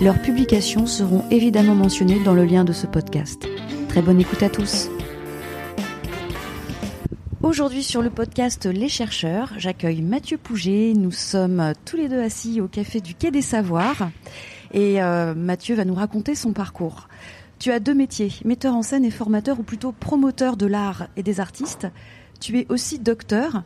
leurs publications seront évidemment mentionnées dans le lien de ce podcast. Très bonne écoute à tous. Aujourd'hui sur le podcast Les chercheurs, j'accueille Mathieu Pouget. Nous sommes tous les deux assis au café du Quai des Savoirs et euh, Mathieu va nous raconter son parcours. Tu as deux métiers, metteur en scène et formateur ou plutôt promoteur de l'art et des artistes. Tu es aussi docteur,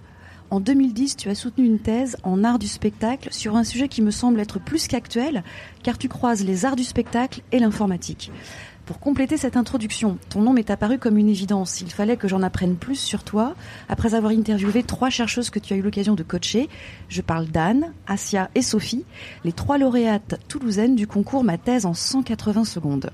en 2010, tu as soutenu une thèse en art du spectacle sur un sujet qui me semble être plus qu'actuel, car tu croises les arts du spectacle et l'informatique. Pour compléter cette introduction, ton nom m'est apparu comme une évidence. Il fallait que j'en apprenne plus sur toi après avoir interviewé trois chercheuses que tu as eu l'occasion de coacher. Je parle d'Anne, Asia et Sophie, les trois lauréates toulousaines du concours Ma thèse en 180 secondes.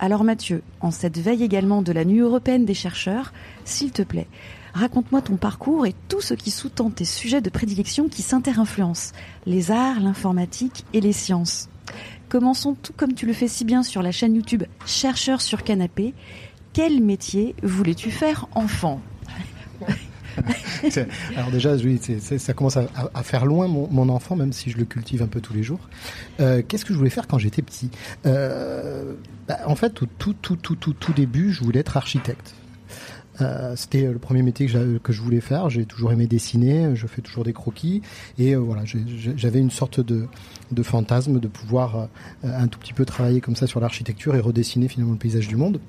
Alors Mathieu, en cette veille également de la Nuit européenne des chercheurs, s'il te plaît, Raconte-moi ton parcours et tout ce qui sous-tend tes sujets de prédilection qui s'interinfluencent, les arts, l'informatique et les sciences. Commençons tout comme tu le fais si bien sur la chaîne YouTube Chercheur sur canapé. Quel métier voulais-tu faire enfant? Alors déjà, oui, ça commence à, faire loin mon, enfant, même si je le cultive un peu tous les jours. Euh, qu'est-ce que je voulais faire quand j'étais petit? Euh, bah, En fait, au tout, tout, tout, tout, tout début, je voulais être architecte. Euh, c'était le premier métier que, je voulais faire. J'ai toujours aimé dessiner, je fais toujours des croquis. Et euh, voilà, j'avais une sorte de, fantasme de pouvoir euh, un tout petit peu travailler comme ça sur l'architecture et redessiner finalement le paysage du monde.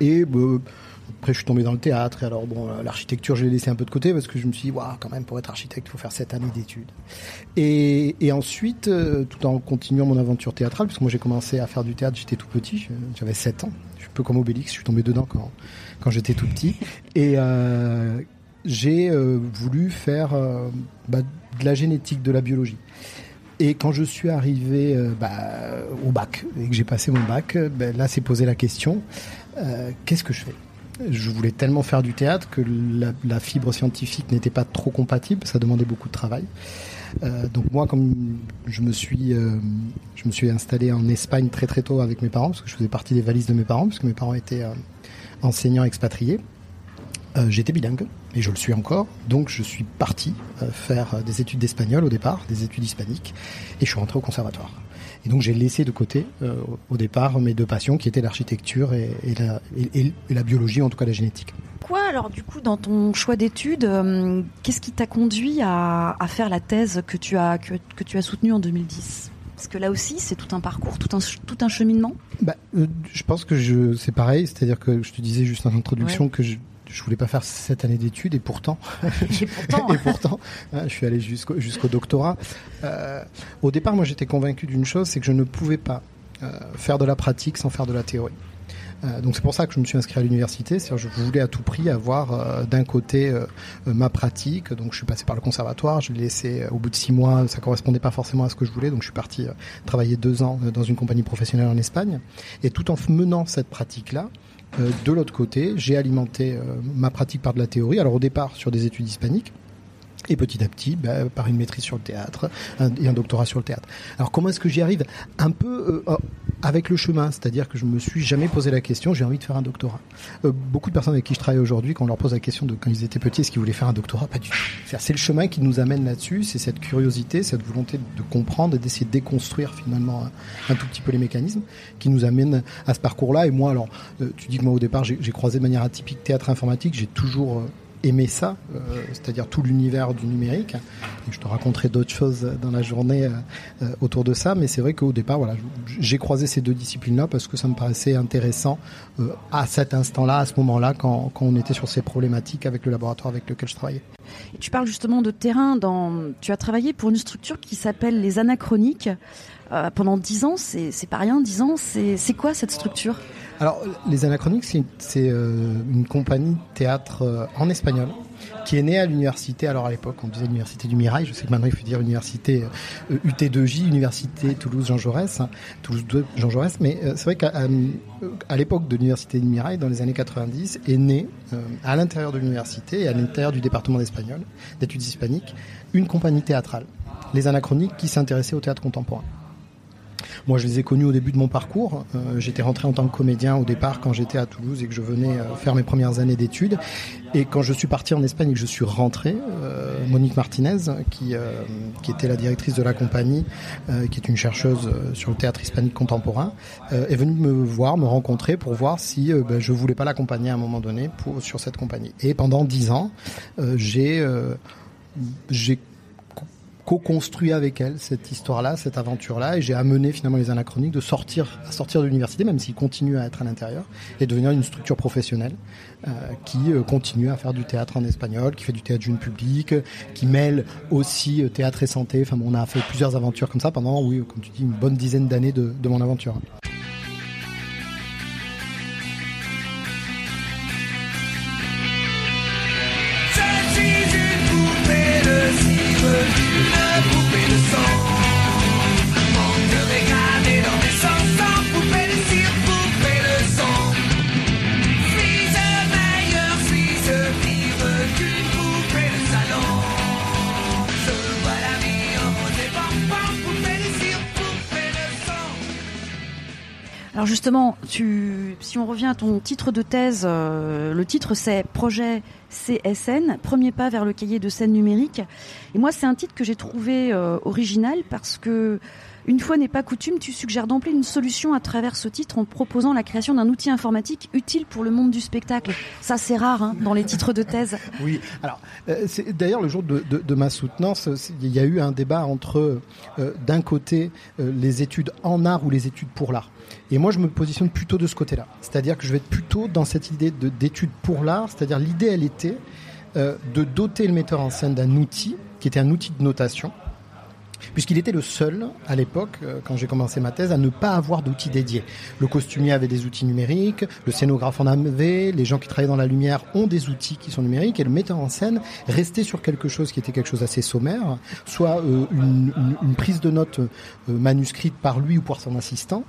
Et après, je suis tombé dans le théâtre. Et alors, bon, l'architecture, je l'ai laissé un peu de côté parce que je me suis dit, waouh, quand même, pour être architecte, il faut faire sept années d'études. Et, et, ensuite, tout en continuant mon aventure théâtrale, parce que moi, j'ai commencé à faire du théâtre, j'étais tout petit, j'avais 7 ans. Je suis un peu comme Obélix, je suis tombé dedans quand, quand j'étais tout petit. Et euh, j'ai euh, voulu faire euh, bah, de la génétique, de la biologie. Et quand je suis arrivé bah, au bac et que j'ai passé mon bac, bah, là s'est posé la question qu'est-ce que je fais? Je voulais tellement faire du théâtre que la, fibre scientifique n'était pas trop compatible, ça demandait beaucoup de travail. donc moi, comme je me suis, je me suis installé en Espagne très très tôt avec mes parents, parce que je faisais partie des valises de mes parents, parce que mes parents étaient enseignant expatrié. Euh, j'étais bilingue et je le suis encore, donc je suis parti euh, faire euh, des études d'espagnol au départ, des études hispaniques, et je suis rentré au conservatoire. Et donc j'ai laissé de côté au départ mes deux passions qui étaient l'architecture et, la, biologie, en tout cas la génétique. Quoi alors du coup dans ton choix d'études, qu'est-ce qui t'a conduit à, faire la thèse que tu as soutenue en 2010 parce que là aussi, c'est tout un parcours, tout un, tout un cheminement bah, euh, Je pense que je, c'est pareil, c'est-à-dire que je te disais juste en introduction que je, je voulais pas faire cette année d'études et pourtant, et pourtant, et pourtant hein, je suis allé jusqu'au jusqu'au doctorat. Euh, au départ, moi, j'étais convaincu d'une chose, c'est que je ne pouvais pas euh, faire de la pratique sans faire de la théorie. Euh, donc c'est pour ça que je me suis inscrit à l'université. je voulais à tout prix avoir euh, d'un côté euh, ma pratique. Donc je suis passé par le conservatoire. Je l'ai laissé au bout de six mois. Ça correspondait pas forcément à ce que je voulais. Donc je suis parti travailler deux ans dans une compagnie professionnelle en Espagne. Et tout en menant cette pratique-là, de l'autre côté, j'ai alimenté ma pratique par de la théorie. Alors au départ sur des études hispaniques. Et petit à petit, bah, par une maîtrise sur le théâtre et un doctorat sur le théâtre. Alors comment est-ce que j'y arrive Un peu avec le chemin, c'est-à-dire que je me suis jamais posé la question, j'ai envie de faire un doctorat. Euh, beaucoup de personnes avec qui je travaille aujourd'hui, quand on leur pose la question de quand ils étaient petits, est-ce qu'ils voulaient faire un doctorat Pas du tout. C'est le chemin qui nous amène là-dessus, c'est cette curiosité, cette volonté de comprendre et d'essayer de déconstruire finalement un, tout petit peu les mécanismes qui nous amènent à ce parcours-là. Et moi, alors, euh, tu dis que moi au départ, j'ai croisé de manière atypique théâtre informatique, j'ai toujours aimer ça, euh, c'est-à-dire tout l'univers du numérique. Je te raconterai d'autres choses dans la journée euh, euh, autour de ça, mais c'est vrai qu'au départ, voilà, j'ai croisé ces deux disciplines-là parce que ça me paraissait intéressant à cet instant-là, à ce moment-là, quand, on était sur ces problématiques avec le laboratoire avec lequel je travaillais. Tu parles justement de terrain. Dans, tu as travaillé pour une structure qui s'appelle les Anachroniques pendant dix ans. C'est pas rien, dix ans. C'est quoi cette structure? Alors, Les Anachroniques, c'est une compagnie de théâtre en espagnol qui est né à l'université, alors à l'époque on disait l'université du Mirail, je sais que maintenant il faut dire université UT2J, université Toulouse Jean Jaurès, Toulouse 2 Jean Jaurès, mais euh, c'est vrai qu'à l'époque de l'université du Mirail, dans les années 90, est né euh, à l'intérieur de l'université et à l'intérieur du département d'espagnol, d'études hispaniques, une compagnie théâtrale, les Anachroniques, qui s'intéressait au théâtre contemporain. Moi, je les ai connus au début de mon parcours. Euh, j'étais rentré en tant que comédien au départ quand j'étais à Toulouse et que je venais euh, faire mes premières années d'études. Et quand je suis parti en Espagne et que je suis rentré, euh, Monique Martinez, qui, qui était la directrice de la compagnie, qui est une chercheuse sur le théâtre hispanique contemporain, est venue me voir, me rencontrer pour voir si ben, je voulais pas l'accompagner à un moment donné pour, sur cette compagnie. Et pendant dix ans, j'ai j'ai co-construit avec elle cette histoire-là, cette aventure-là, et j'ai amené finalement les anachroniques de sortir, à sortir de l'université, même s'ils continuent à être à l'intérieur, et devenir une structure professionnelle euh, qui euh, continue à faire du théâtre en espagnol, qui fait du théâtre jeune public, qui mêle aussi euh, théâtre et santé. Enfin, on a fait plusieurs aventures comme ça pendant, oui, comme tu dis, une bonne dizaine d'années de mon aventure. Si on revient à ton titre de thèse, euh, le titre c'est Projet CSN, premier pas vers le cahier de scène numérique. Et moi, c'est un titre que j'ai trouvé euh, original parce que une fois n'est pas coutume, tu suggères d'emplir une solution à travers ce titre en proposant la création d'un outil informatique utile pour le monde du spectacle. Ça, c'est rare hein, dans les titres de thèse. Oui, alors, euh, d'ailleurs le jour de, ma soutenance, il y a eu un débat entre, d'un côté, les études en art ou les études pour l'art. Et moi, je me positionne plutôt de ce côté-là. C'est-à-dire que je vais être plutôt dans cette idée d'études pour l'art. C'est-à-dire l'idée, elle était euh, de doter le metteur en scène d'un outil qui était un outil de notation, puisqu'il était le seul à l'époque, euh, quand j'ai commencé ma thèse, à ne pas avoir d'outils dédiés. Le costumier avait des outils numériques, le scénographe en avait, les gens qui travaillaient dans la lumière ont des outils qui sont numériques, et le metteur en scène restait sur quelque chose qui était quelque chose d'assez sommaire, soit euh, une, prise de notes manuscrite par lui ou par son assistant,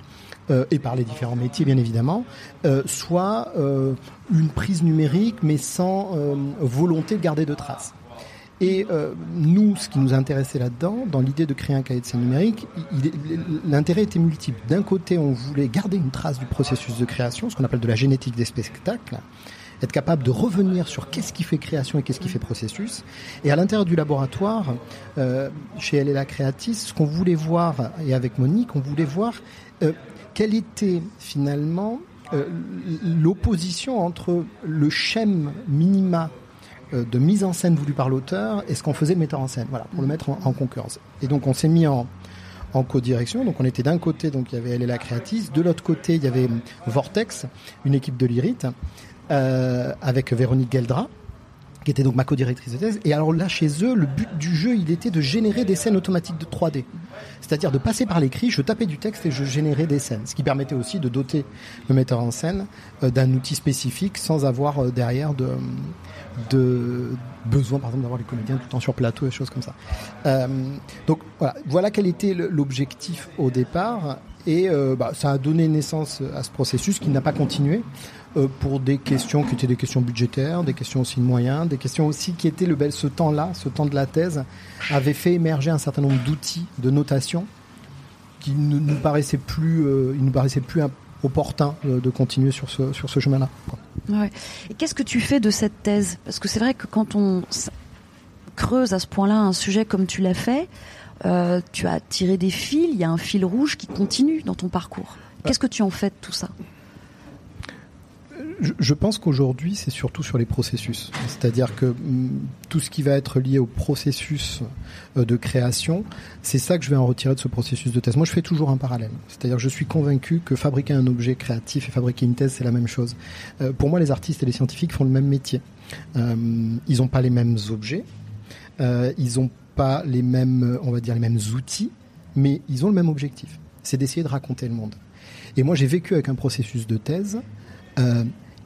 euh, et par les différents métiers bien évidemment, euh, soit euh, une prise numérique mais sans volonté de garder de traces. Et nous, ce qui nous intéressait là-dedans, dans l'idée de créer un cahier de scène numérique, l'intérêt était multiple. D'un côté, on voulait garder une trace du processus de création, ce qu'on appelle de la génétique des spectacles, être capable de revenir sur qu'est-ce qui fait création et qu'est-ce qui fait processus. Et à l'intérieur du laboratoire, chez Elle et la Créatis, ce qu'on voulait voir, et avec Monique, on voulait voir quelle était finalement euh, l'opposition entre le schème minima euh, de mise en scène voulu par l'auteur et ce qu'on faisait le metteur en scène, voilà, pour le mettre en, concurrence. Et donc on s'est mis en, en co-direction. Donc on était d'un côté, donc il y avait elle et la créatrice, de l'autre côté il y avait Vortex, une équipe de l'IRIT, euh, avec Véronique Geldra, qui était donc ma co-directrice de thèse. Et alors là, chez eux, le but du jeu, il était de générer des scènes automatiques de 3D. C'est-à-dire de passer par l'écrit, je tapais du texte et je générais des scènes. Ce qui permettait aussi de doter le metteur en scène euh, d'un outil spécifique sans avoir euh, derrière de, de besoin, par exemple, d'avoir les comédiens tout le temps sur plateau et choses comme ça. Euh, donc voilà, voilà quel était l'objectif au départ. Et bah, ça a donné naissance à ce processus qui n'a pas continué. Euh, pour des questions qui étaient des questions budgétaires, des questions aussi de moyens, des questions aussi qui étaient le bel ce temps-là, ce temps de la thèse, avait fait émerger un certain nombre d'outils de notation qui ne nous paraissaient plus, euh, nous paraissait plus opportun de, continuer sur ce, sur ce chemin-là. Ouais. Et qu'est-ce que tu fais de cette thèse? Parce que c'est vrai que quand on creuse à ce point-là un sujet comme tu l'as fait, euh, tu as tiré des fils, il y a un fil rouge qui continue dans ton parcours. Qu'est-ce que tu en fais de tout ça? Je pense qu'aujourd'hui, c'est surtout sur les processus. C'est-à-dire que mm, tout ce qui va être lié au processus euh, de création, c'est ça que je vais en retirer de ce processus de thèse. Moi, je fais toujours un parallèle. C'est-à-dire que je suis convaincu que fabriquer un objet créatif et fabriquer une thèse, c'est la même chose. Euh, pour moi, les artistes et les scientifiques font le même métier. Euh, ils n'ont pas les mêmes objets, ils n'ont pas les mêmes, on va dire, les mêmes outils, mais ils ont le même objectif. C'est d'essayer de raconter le monde. Et moi, j'ai vécu avec un processus de thèse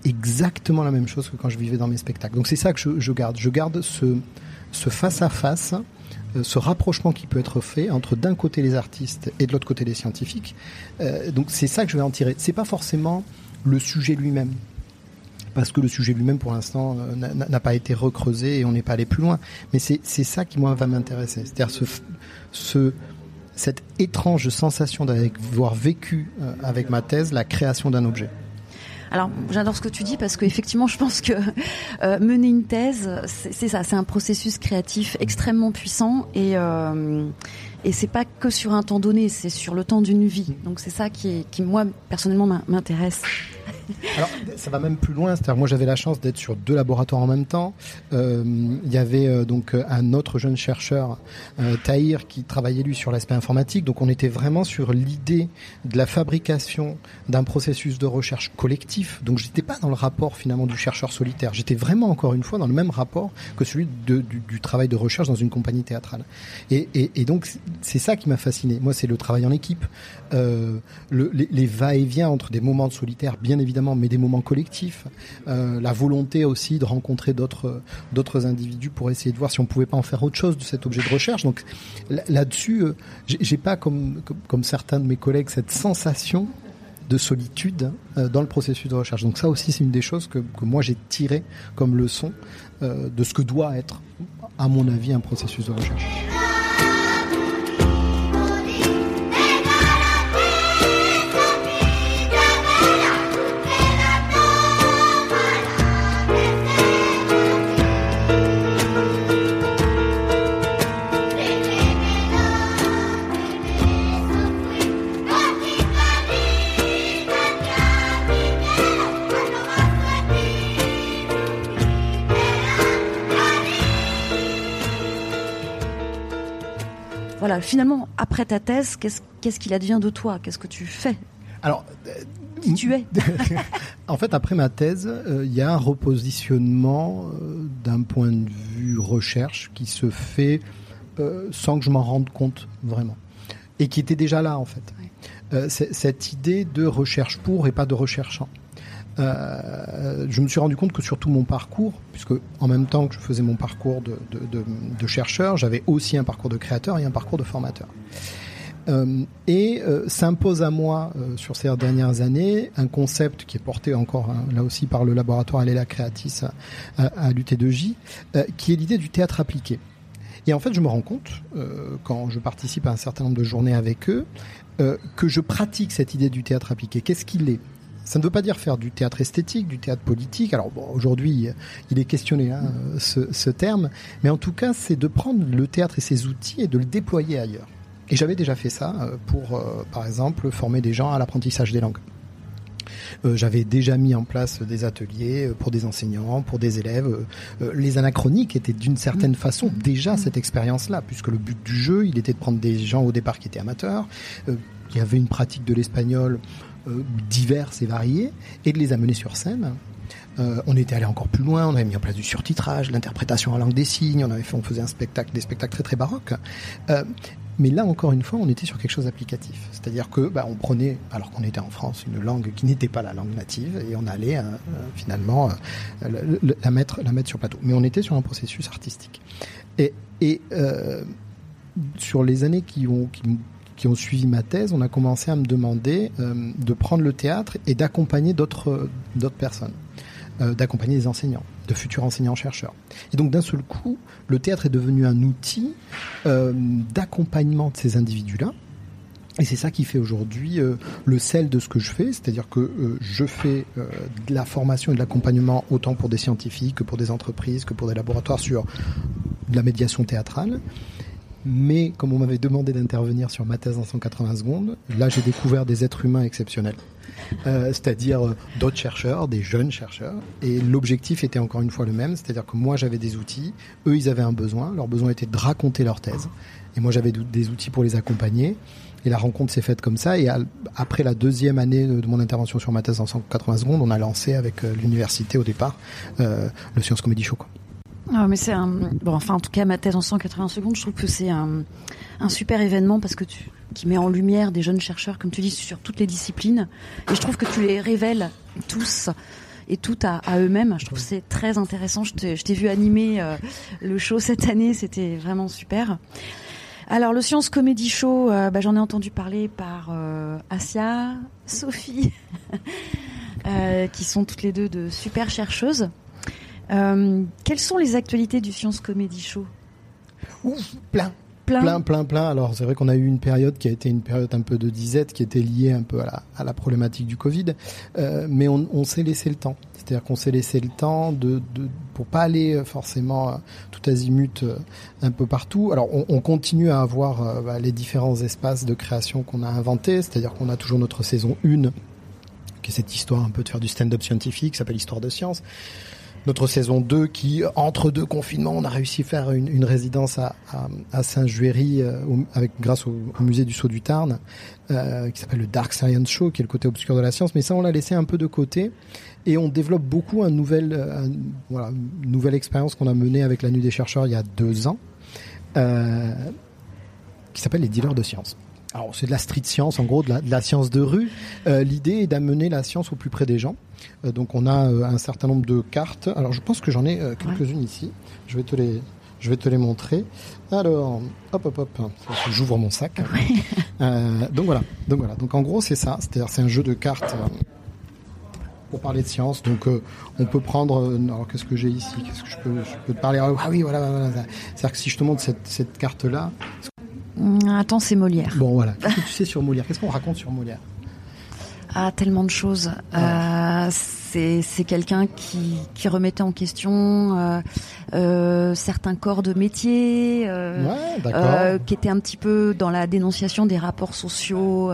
exactement la même chose que quand je vivais dans mes spectacles. Donc c'est ça que je, garde. Je garde ce, ce face à face, ce rapprochement qui peut être fait entre d'un côté les artistes et de l'autre côté les scientifiques. Euh, donc c'est ça que je vais en tirer. C'est pas forcément le sujet lui-même parce que le sujet lui-même, pour l'instant, euh, n'a pas été recreusé et on n'est pas allé plus loin. Mais c'est ça qui, moi, va m'intéresser. C'est-à-dire ce, ce, cette étrange sensation d'avoir vécu euh, avec ma thèse la création d'un objet. Alors, j'adore ce que tu dis parce qu'effectivement, je pense que euh, mener une thèse, c'est ça, c'est un processus créatif extrêmement puissant et euh, et c'est pas que sur un temps donné, c'est sur le temps d'une vie. Donc c'est ça qui, qui moi personnellement m'intéresse. Alors, ça va même plus loin. C'est-à-dire, moi, j'avais la chance d'être sur deux laboratoires en même temps. Euh, il y avait euh, donc un autre jeune chercheur, euh, Tahir, qui travaillait lui sur l'aspect informatique. Donc, on était vraiment sur l'idée de la fabrication d'un processus de recherche collectif. Donc, j'étais pas dans le rapport finalement du chercheur solitaire. J'étais vraiment encore une fois dans le même rapport que celui du, travail de recherche dans une compagnie théâtrale. Et, donc, c'est ça qui m'a fasciné. Moi, c'est le travail en équipe, euh, le, les, les va-et-vient entre des moments de solitaire, bien évidemment mais des moments collectifs, euh, la volonté aussi de rencontrer d'autres individus pour essayer de voir si on pouvait pas en faire autre chose de cet objet de recherche. Donc là-dessus, euh, j'ai pas comme, comme, certains de mes collègues cette sensation de solitude euh, dans le processus de recherche. Donc ça aussi, c'est une des choses que, que moi j'ai tiré comme leçon euh, de ce que doit être, à mon avis, un processus de recherche. Voilà, finalement, après ta thèse, qu'est-ce qu'il advient de toi? Qu'est-ce que tu fais? Alors, qui tu es? En fait, après ma thèse, il euh, y a un repositionnement euh, d'un point de vue recherche qui se fait euh, sans que je m'en rende compte vraiment. Et qui était déjà là, en fait. Ouais. cette idée de recherche pour et pas de recherchant. Euh, je me suis rendu compte que sur tout mon parcours, puisque en même temps que je faisais mon parcours de, chercheur, j'avais aussi un parcours de créateur et un parcours de formateur. Euh, et euh, s'impose à moi sur ces dernières années un concept qui est porté encore hein, là aussi par le laboratoire Alela Creatis à, à, à l'UT2J, euh, qui est l'idée du théâtre appliqué. Et en fait, je me rends compte, quand je participe à un certain nombre de journées avec eux, que je pratique cette idée du théâtre appliqué. Qu'est-ce qu'il est? Ça ne veut pas dire faire du théâtre esthétique, du théâtre politique. Alors bon, aujourd'hui, il est questionné hein, ce, ce, terme, mais en tout cas, c'est de prendre le théâtre et ses outils et de le déployer ailleurs. Et j'avais déjà fait ça pour, euh, par exemple, former des gens à l'apprentissage des langues. Euh, j'avais déjà mis en place des ateliers pour des enseignants, pour des élèves. Euh, les anachroniques étaient d'une certaine façon déjà cette expérience-là, puisque le but du jeu, il était de prendre des gens au départ qui étaient amateurs, qui avaient une pratique de l'espagnol euh, diverses et variées et de les amener sur scène. Euh, on était allé encore plus loin, on avait mis en place du surtitrage, l'interprétation en langue des signes, on avait fait, on faisait un spectacle, des spectacles très très baroques. Euh, mais là encore une fois, on était sur quelque chose d'applicatif, c'est-à-dire que bah, on prenait, alors qu'on était en France, une langue qui n'était pas la langue native et on allait euh, finalement euh, la mettre la mettre sur plateau. Mais on était sur un processus artistique. Et, et euh, sur les années qui ont qui ont suivi ma thèse, on a commencé à me demander euh, de prendre le théâtre et d'accompagner d'autres d'autres personnes, euh, d'accompagner des enseignants, de futurs enseignants-chercheurs. Et donc d'un seul coup, le théâtre est devenu un outil euh, d'accompagnement de ces individus-là. Et c'est ça qui fait aujourd'hui euh, le sel de ce que je fais, c'est-à-dire que euh, je fais euh, de la formation et de l'accompagnement autant pour des scientifiques que pour des entreprises, que pour des laboratoires sur la médiation théâtrale. Mais comme on m'avait demandé d'intervenir sur ma thèse en 180 secondes, là j'ai découvert des êtres humains exceptionnels. Euh, c'est-à-dire d'autres chercheurs, des jeunes chercheurs. Et l'objectif était encore une fois le même, c'est-à-dire que moi j'avais des outils, eux ils avaient un besoin, leur besoin était de raconter leur thèse. Et moi j'avais des outils pour les accompagner. Et la rencontre s'est faite comme ça. Et après la deuxième année de mon intervention sur ma thèse en 180 secondes, on a lancé avec l'université au départ euh, le Science Comedy Show. Ah, mais c'est un bon enfin en tout cas ma thèse en 180 secondes je trouve que c'est un, super événement parce que tu qui met en lumière des jeunes chercheurs, comme tu dis, sur toutes les disciplines. Et je trouve que tu les révèles tous et toutes à, eux-mêmes. Je trouve que c'est très intéressant. Je t'ai vu animer euh, le show cette année, c'était vraiment super. Alors le Science Comedy Show, euh, bah, j'en ai entendu parler par euh, Asia, Sophie, qui sont toutes les deux de super chercheuses. Quelles sont les actualités du Science Comedy Show? Ouf, plein, plein. Plein, plein, Alors c'est vrai qu'on a eu une période qui a été une période un peu de disette, qui était liée un peu à la, à la problématique du Covid, euh, mais on, on s'est laissé le temps. C'est-à-dire qu'on s'est laissé le temps de, de pour pas aller euh, forcément euh, tout azimut un peu partout. Alors on, on continue à avoir bah, les différents espaces de création qu'on a inventés, c'est-à-dire qu'on a toujours notre saison 1 qui est cette histoire un peu de faire du stand-up scientifique, qui s'appelle Histoire de science notre saison 2 qui, entre deux confinements, on a réussi à faire une, résidence à, Saint-Juéry euh, grâce au, musée du Sceau du Tarn, euh, qui s'appelle le Dark Science Show, qui est le côté obscur de la science. Mais ça, on l'a laissé un peu de côté et on développe beaucoup euh, une nouvelle expérience qu'on a menée avec la Nuit des chercheurs il y a deux ans, qui s'appelle les dealers de science. Alors c'est de la street science, en gros de la, science de rue. L'idée est d'amener la science au plus près des gens. Euh, donc on a euh, un certain nombre de cartes. Alors je pense que j'en ai euh, quelques-unes ici. Je vais te les, je vais te les montrer. Alors, hop, hop, hop. J'ouvre mon sac. Euh, donc voilà. Donc voilà. Donc en gros c'est ça. C'est-à-dire c'est un jeu de cartes. euh, pour parler de science, donc euh, on peut prendre. alors qu'est-ce que j'ai ici? Qu'est-ce que je peux, je peux te parler? Ah oui, voilà. voilà, voilà. C'est-à-dire que si je te montre cette, cette carte-là, Hum, Attends, c'est Molière. bon voilà. Qu'est-ce que tu sais sur Molière? Qu'est-ce qu'on raconte sur Molière? Ah, tellement de choses. Euh, c'est quelqu'un qui, qui remettait en question euh, euh, certains corps de métier, euh, Ouais, qui était un petit peu dans la dénonciation des rapports sociaux.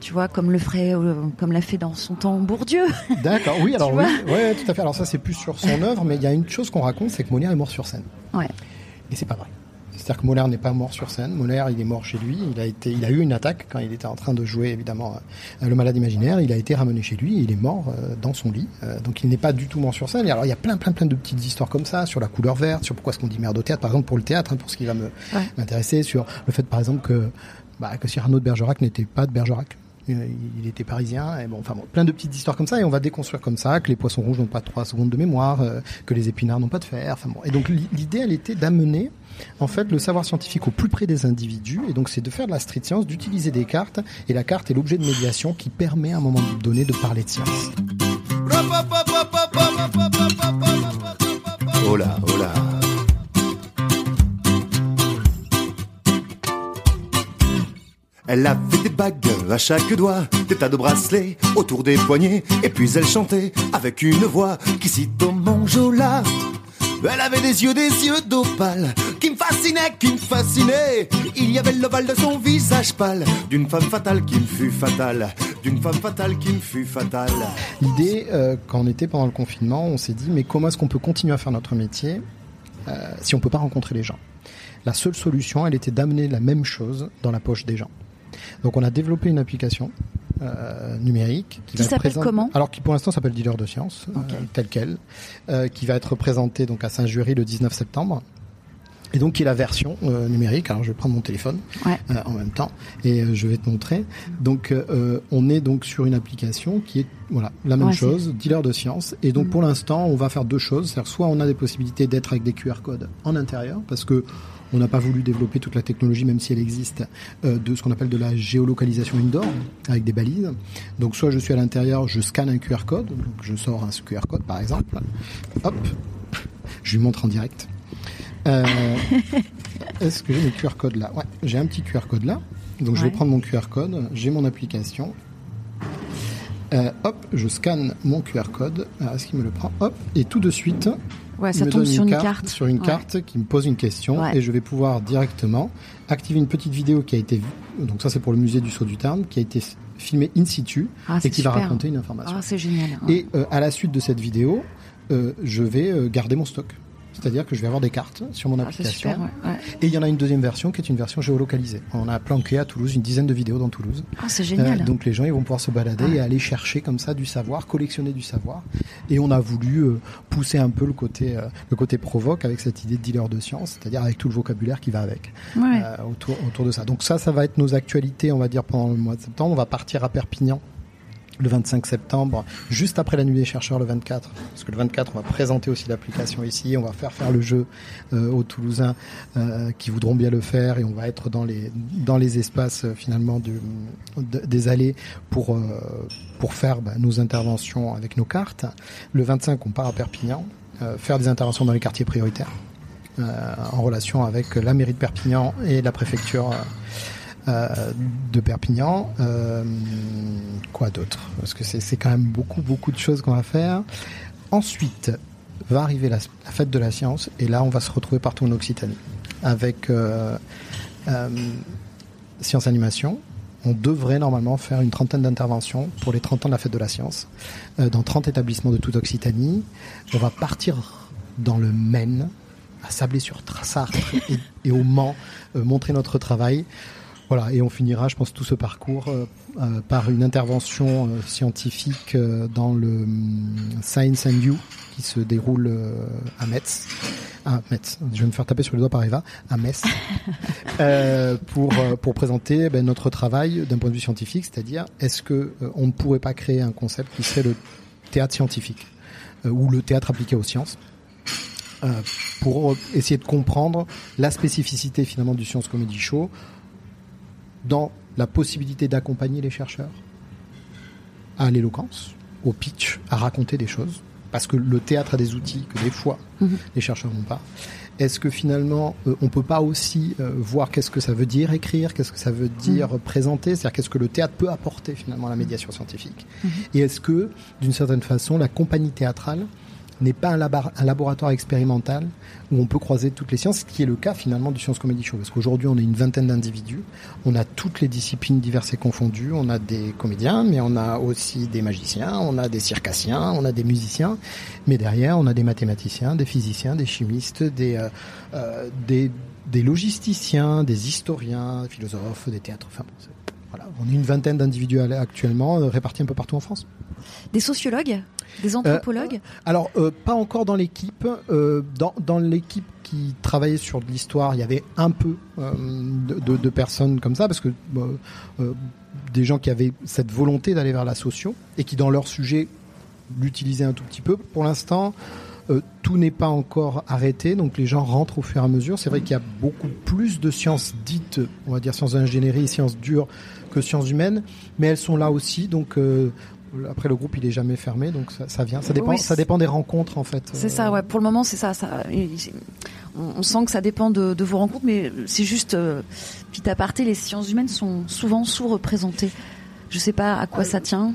tu vois, comme le ferait, comme l'a fait dans son temps Bourdieu. D'accord, oui, alors oui, ouais, tout à fait. Alors ça, c'est plus sur son œuvre, mais il y a une chose qu'on raconte, c'est que Molière est mort sur scène. Ouais. Et c'est pas vrai. C'est-à-dire que Molière n'est pas mort sur scène. Molière, il est mort chez lui. Il a été, il a eu une attaque quand il était en train de jouer, évidemment, euh, le malade imaginaire. Il a été ramené chez lui. Et il est mort euh, dans son lit. Euh, donc il n'est pas du tout mort sur scène. Et alors il y a plein, plein, plein de petites histoires comme ça sur la couleur verte, sur pourquoi est-ce qu'on dit merde au théâtre, par exemple pour le théâtre, hein, pour ce qui va Ouais. m'intéresser, sur le fait, par exemple, que bah, que Cyrano de Bergerac n'était pas de Bergerac. Euh, Il était parisien, et bon, enfin plein de petites histoires comme ça, et on va déconstruire comme ça que les poissons rouges n'ont pas trois secondes de mémoire, euh, que les épinards n'ont pas de fer. Enfin bon, et donc l'i- l'idée, elle était d'amener en fait le savoir scientifique au plus près des individus, et donc c'est de faire de la street science, d'utiliser des cartes, et la carte est l'objet de médiation qui permet à un moment donné de parler de science. Elle avait des bagues à chaque doigt, des tas de bracelets autour des poignets, et puis elle chantait avec une voix qui cite au Manjola. Elle avait des yeux, des yeux d'opale, qui me fascinaient, qui me fascinaient. Il y avait l'ovale de son visage pâle, d'une femme fatale qui me fut fatale, d'une femme fatale qui me fut fatale. L'idée, euh, quand on était pendant le confinement, on s'est dit, mais comment est-ce qu'on peut continuer à faire notre métier euh, si on peut pas rencontrer les gens? La seule solution, elle était d'amener la même chose dans la poche des gens. Donc on a développé une application euh, numérique Qui va être s'appelle présente- comment Alors qui pour l'instant s'appelle Dealer de science, euh, Ok. tel quel, euh, qui va être présentée donc à Saint-Jury le 19 septembre. Et donc qui est la version euh, numérique. Alors je vais prendre mon téléphone Ouais. euh, en même temps et euh, je vais te montrer. Donc euh, on est donc sur une application qui est voilà la même Ouais, chose, dealer de science. Et donc Mm. pour l'instant on va faire deux choses. C'est-à-dire soit on a des possibilités d'être avec des QR codes en intérieur parce que on n'a pas voulu développer toute la technologie, même si elle existe, euh, de ce qu'on appelle de la géolocalisation indoor, avec des balises. Donc soit je suis à l'intérieur, je scanne un QR code, donc je sors un QR code par exemple, hop, je lui montre en direct. Euh, Est-ce que j'ai mes QR codes là? Ouais, j'ai un petit QR code là. Donc je vais prendre mon QR code, j'ai mon application. Euh, hop, je scanne mon QR code. Alors, Est-ce qu'il me le prend? Hop, et tout de suite, Ouais, ça me tombe donne sur une carte, carte. sur une Ouais. carte qui me pose une question Ouais. et je vais pouvoir directement activer une petite vidéo qui a été vue. Donc ça c'est pour le musée du Sceau du Tarn qui a été filmée in situ Ah, et qui va raconter une information. Ah, c'est génial. Et euh, à la suite de cette vidéo, euh, je vais euh, garder mon stock. C'est-à-dire que je vais avoir des cartes sur mon Ah, application. super, ouais. ouais. Et il y en a une deuxième version qui est une version géolocalisée. On a planqué à Toulouse une dizaine de vidéos dans Toulouse. Ah, c'est génial. Euh, donc les gens ils vont pouvoir se balader Ah. et aller chercher comme ça du savoir, collectionner du savoir. Et on a voulu euh, pousser un peu le côté euh, le côté provoque avec cette idée de dealer de science, c'est-à-dire avec tout le vocabulaire qui va avec Ouais. euh, autour autour de ça. Donc ça, ça va être nos actualités, on va dire pendant le mois de septembre. On va partir à Perpignan le 25 septembre, juste après la nuit des chercheurs le 24, parce que le 24 on va présenter aussi l'application ici, on va faire faire le jeu euh, aux Toulousains euh, qui voudront bien le faire et on va être dans les dans les espaces euh, finalement des allées pour pour faire bah, nos interventions avec nos cartes. Le 25 on part à Perpignan, faire des interventions dans les quartiers prioritaires en relation avec la mairie de Perpignan et la préfecture. Euh, de Perpignan. Euh, quoi d'autre? Parce que c'est quand même beaucoup, beaucoup de choses qu'on va faire. Ensuite, va arriver la, fête de la science, et là, on va se retrouver partout en Occitanie. Avec euh, Science Animation, on devrait normalement faire une trentaine d'interventions pour les 30 ans de la fête de la science, dans 30 établissements de toute Occitanie. On va partir dans le Maine, à Sablé-sur-Sarthe et, et au Mans, montrer notre travail. Voilà, et on finira, je pense, tout ce parcours euh, euh, par une intervention euh, scientifique euh, dans le hum, Science and You qui se déroule à Metz. À Metz, je vais me faire taper sur les doigts par Eva, à Metz, pour, pour présenter ben, notre travail d'un point de vue scientifique, c'est-à-dire est-ce que on ne pourrait pas créer un concept qui serait le théâtre scientifique ou le théâtre appliqué aux sciences pour essayer de comprendre la spécificité finalement du Science Comedy Show dans la possibilité d'accompagner les chercheurs à l'éloquence, au pitch, à raconter des choses, parce que le théâtre a des outils que des fois Mhm. les chercheurs n'ont pas. Est-ce que finalement euh, on peut pas aussi euh, voir qu'est-ce que ça veut dire écrire, qu'est-ce que ça veut dire présenter, c'est-à-dire qu'est-ce que le théâtre peut apporter finalement à la médiation scientifique? Et est-ce que d'une certaine façon la compagnie théâtrale n'est pas un, laboratoire expérimental où on peut croiser toutes les sciences, ce qui est le cas finalement du Science Comedy Show. Parce qu'aujourd'hui, on est une vingtaine d'individus, on a toutes les disciplines diverses et confondues, on a des comédiens, mais on a aussi des magiciens, on a des circassiens, on a des musiciens, mais derrière, on a des mathématiciens, des physiciens, des chimistes, des, euh, euh, des, logisticiens, des historiens, des philosophes, des théâtres. Voilà, on est une vingtaine d'individus actuellement, euh, répartis un peu partout en France. Des sociologues? Des anthropologues Alors, euh, pas encore dans l'équipe. Euh, dans dans l'équipe qui travaillait sur de l'histoire, il y avait un peu euh, de, de- de personnes comme ça, parce que euh, euh, des gens qui avaient cette volonté d'aller vers la socio et qui, dans leur sujet, l'utilisaient un tout petit peu. Pour l'instant, euh, tout n'est pas encore arrêté, donc les gens rentrent au fur et à mesure. C'est vrai qu'il y a beaucoup plus de sciences dites, on va dire sciences d'ingénierie, sciences dures, que sciences humaines, mais elles sont là aussi, donc. euh, après le groupe il est jamais fermé donc ça, ça vient ça dépend Oui, ça dépend des rencontres en fait C'est Euh, ça, ouais. Pour le moment, c'est ça. on, on sent que ça dépend de, de vos rencontres, mais c'est juste, euh, petit aparté, les sciences humaines sont souvent sous-représentées. Je sais pas à quoi ça tient.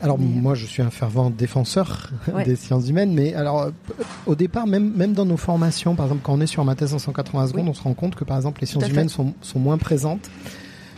Alors Mais- moi je suis un fervent défenseur Ouais. des sciences humaines, mais alors euh, au départ même même dans nos formations, par exemple quand on est sur ma thèse en 180 secondes, Oui. on se rend compte que par exemple les sciences humaines sont, sont moins présentes.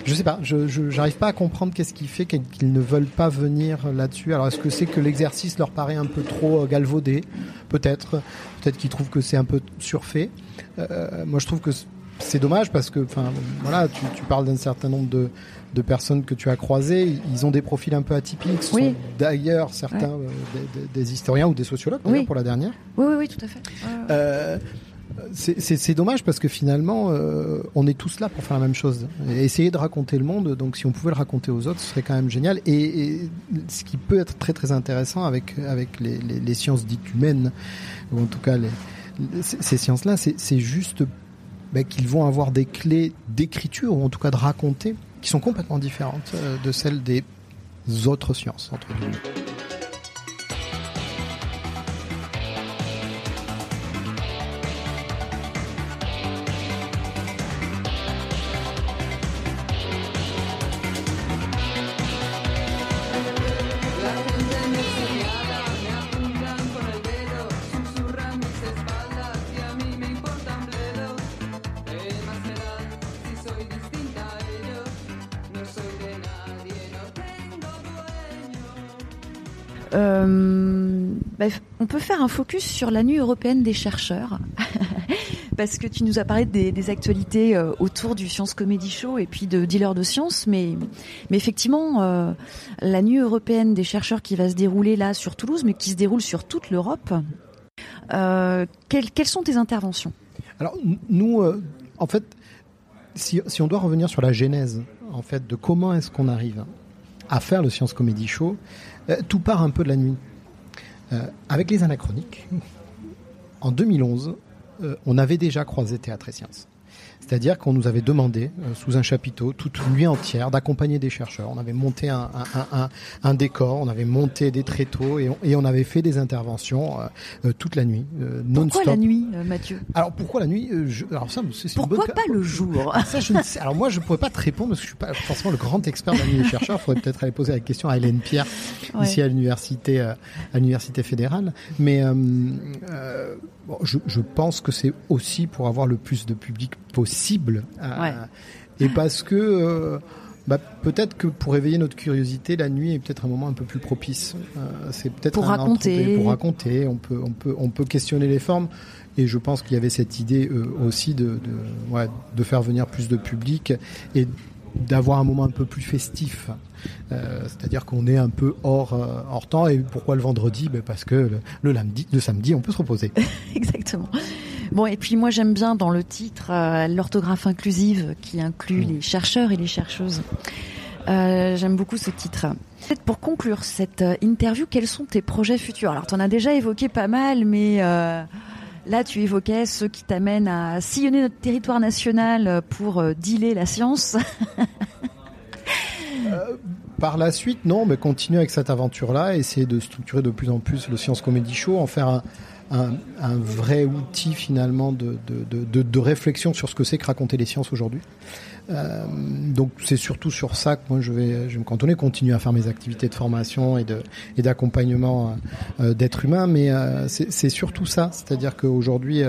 Je sais pas, je j'arrive pas à comprendre qu'est-ce qui fait qu'ils ne veulent pas venir là-dessus. Alors est-ce que c'est que l'exercice leur paraît un peu trop euh, galvaudé? Peut-être, peut-être qu'ils trouvent que c'est un peu surfait. Euh, moi je trouve que c'est dommage parce que, enfin, voilà, tu, tu parles d'un certain nombre de, de personnes que tu as croisées. Ils ont des profils un peu atypiques. Ce Oui. sont d'ailleurs certains euh, des, des- historiens ou des sociologues Oui. pour la dernière. Oui, oui, oui, tout à fait. Euh, c'est- dommage parce que finalement, euh, on est tous là pour faire la même chose. Essayer de raconter le monde, donc si on pouvait le raconter aux autres, ce serait quand même génial. Et, ce qui peut être très très intéressant avec avec les, sciences dites humaines, ou en tout cas ces ces sciences-là, c'est juste ben, qu'ils vont avoir des clés d'écriture ou en tout cas de raconter qui sont complètement différentes euh, de celles des autres sciences entre guillemets. Faire un focus sur la nuit européenne des chercheurs, parce que tu nous as parlé des, actualités euh, autour du Science Comedy Show et puis de Dealer de Science, mais, mais effectivement, euh, la nuit européenne des chercheurs qui va se dérouler là sur Toulouse, mais qui se déroule sur toute l'Europe, euh, quelles, sont tes interventions? Alors nous, en fait, si, si, on doit revenir sur la genèse, en fait, de comment est-ce qu'on arrive à faire le Science Comedy Show, tout part un peu de la nuit. Euh, avec les anachroniques, en 2011, euh, on avait déjà croisé Théâtre et Sciences. C'est-à-dire qu'on nous avait demandé, euh, sous un chapiteau, toute une nuit entière, d'accompagner des chercheurs. On avait monté un, un, décor, on avait monté des tréteaux et on, et on avait fait des interventions euh, toute la nuit, non-stop. Pourquoi la nuit, Mathieu? Alors pourquoi la nuit Alors ça, c'est Pourquoi pas le jour? Ça, je sais. Alors moi, je pourrais pas te répondre parce que je suis pas forcément le grand expert de la nuit des chercheurs. Il faudrait peut-être aller poser la question à Hélène Pierre ici à l'université, à l'université fédérale. Mais je, je pense que c'est aussi pour avoir le plus de public possible. Euh, et parce que euh, bah, peut-être que pour éveiller notre curiosité, la nuit est peut-être un moment un peu plus propice. Euh, c'est peut-être pour raconter. Pour raconter, on peut, on peut, on peut questionner les formes. Et je pense qu'il y avait cette idée aussi de, de, ouais, de faire venir plus de public et d'avoir un moment un peu plus festif. Euh, c'est-à-dire qu'on est un peu hors, euh, hors temps. Et pourquoi le vendredi? Ben Parce que le, lundi, le samedi, on peut se reposer. Exactement. Bon, et puis moi j'aime bien dans le titre euh, l'orthographe inclusive qui inclut mm. les chercheurs et les chercheuses. j'aime beaucoup ce titre. Peut-être pour conclure cette interview, quels sont tes projets futurs? Alors, tu en as déjà évoqué pas mal, mais Là, tu évoquais ceux qui t'amènent à sillonner notre territoire national pour euh, dealer la science. Euh, par la suite, non, mais continuer avec cette aventure-là, essayer de structurer de plus en plus le Science Comedy Show, en faire un, vrai outil finalement de, de, réflexion sur ce que c'est que raconter les sciences aujourd'hui. Euh, donc c'est surtout sur ça que moi je vais, je vais me cantonner, continuer à faire mes activités de formation et de et d'accompagnement euh, d'êtres humains, mais euh, c'est surtout ça, c'est-à-dire qu'aujourd'hui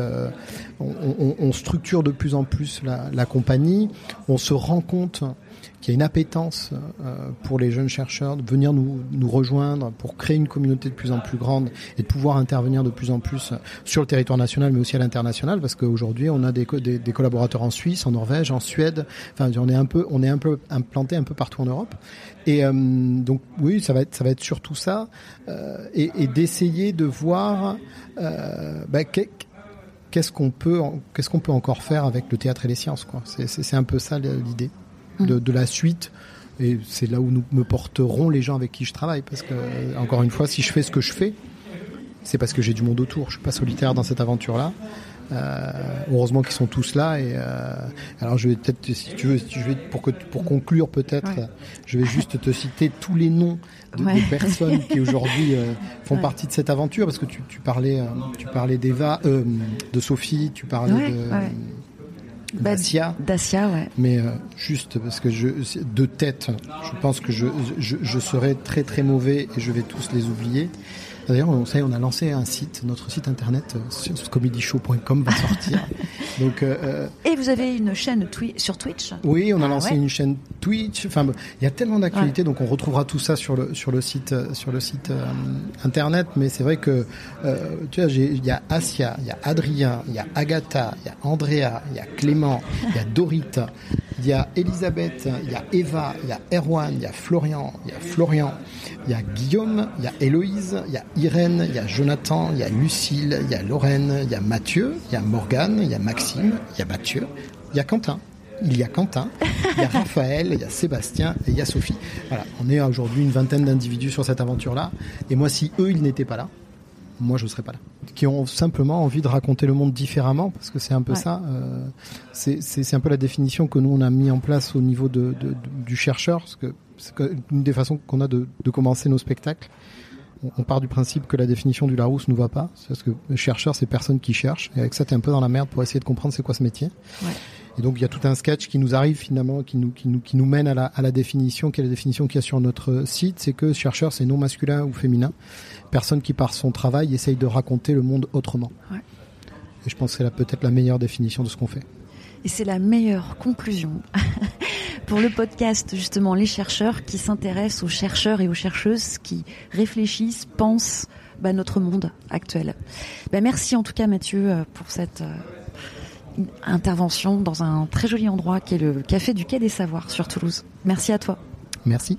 on, on, on, structure de plus en plus la, la compagnie, on se rend compte qu'il y a une appétence euh, pour les jeunes chercheurs de venir nous, rejoindre pour créer une communauté de plus en plus grande et de pouvoir intervenir de plus en plus sur le territoire national mais aussi à l'international parce qu'aujourd'hui on a des, collaborateurs en Suisse, en Norvège, en Suède, enfin on est un peu on est un peu implanté un peu partout en Europe. Et euh, donc oui ça va être ça va être surtout ça euh, et, d'essayer de voir bah, qu'est-ce qu'on peut qu'est-ce qu'on peut encore faire avec le théâtre et les sciences c'est un peu ça l'idée de, la suite. Et c'est là où nous me porteront les gens avec qui je travaille. Parce que, encore une fois, si je fais ce que je fais, c'est parce que j'ai du monde autour. Je suis pas solitaire dans cette aventure-là. Euh, heureusement qu'ils sont tous là. Et euh, alors, je vais peut-être, si tu veux, je vais pour que pour conclure peut-être, je vais juste te citer tous les noms de, des personnes qui aujourd'hui euh, font partie de cette aventure, parce que tu, tu parlais, tu parlais d'Eva, de Sophie, tu parlais de bah, Dacia. Dacia, ouais. Mais euh, juste parce que je, de tête, je pense que je, je, je serais très très mauvais et je vais tous les oublier. D'ailleurs, on, on a lancé un site, notre site internet, euh, comedyshow.com va sortir. Donc, euh, euh, Et vous avez une chaîne sur Twitch? Oui, on a ah lancé une chaîne Twitch. Enfin, il y a tellement d'actualités, donc on retrouvera tout ça sur le sur le site sur le site internet. Mais c'est vrai que tu vois, il y a Asia, il y a Adrien, il y a Agatha, il y a Andrea, il y a Clément, il y a Dorita, il y a Elisabeth, il y a Eva, il y a Erwan, il y a Florian, il y a Florian, il y a Guillaume, il y a Héloïse, il y a Irène, il y a Jonathan, il y a Lucille, il y a Lorraine, il y a Mathieu, il y a Morgane, il y a Maxime, il y a Mathieu, il y a Quentin. Il y a Quentin, il y a Raphaël, il y a Sébastien et il y a Sophie. Voilà, on est aujourd'hui une vingtaine d'individus sur cette aventure-là. Et moi, si eux, ils n'étaient pas là, moi, je ne serais pas là. Qui ont simplement envie de raconter le monde différemment, parce que c'est un peu ça. Euh, c'est un peu la définition que nous, on a mis en place au niveau de, du chercheur, parce que c'est une des façons qu'on a de, de commencer nos spectacles on part du principe que la définition du Larousse nous va pas. Parce que le chercheur, c'est personne qui cherche. Et avec ça, tu es un peu dans la merde pour essayer de comprendre c'est quoi ce métier. Ouais. Et donc, il y a tout un sketch qui nous arrive finalement, qui nous, qui nous, qui nous mène à la, à la définition, qui est la définition qu'il y a sur notre site. C'est que chercheur, c'est non masculin ou féminin. Personne qui, par son travail, essaye de raconter le monde autrement. Ouais. Et je pense que c'est peut-être la meilleure définition de ce qu'on fait. Et c'est la meilleure conclusion pour le podcast, justement, Les chercheurs qui s'intéressent aux chercheurs et aux chercheuses qui réfléchissent, pensent, bah, notre monde actuel. Bah, merci en tout cas Mathieu pour cette intervention dans un très joli endroit qui est le Café du Quai des Savoirs sur Toulouse. Merci à toi. Merci.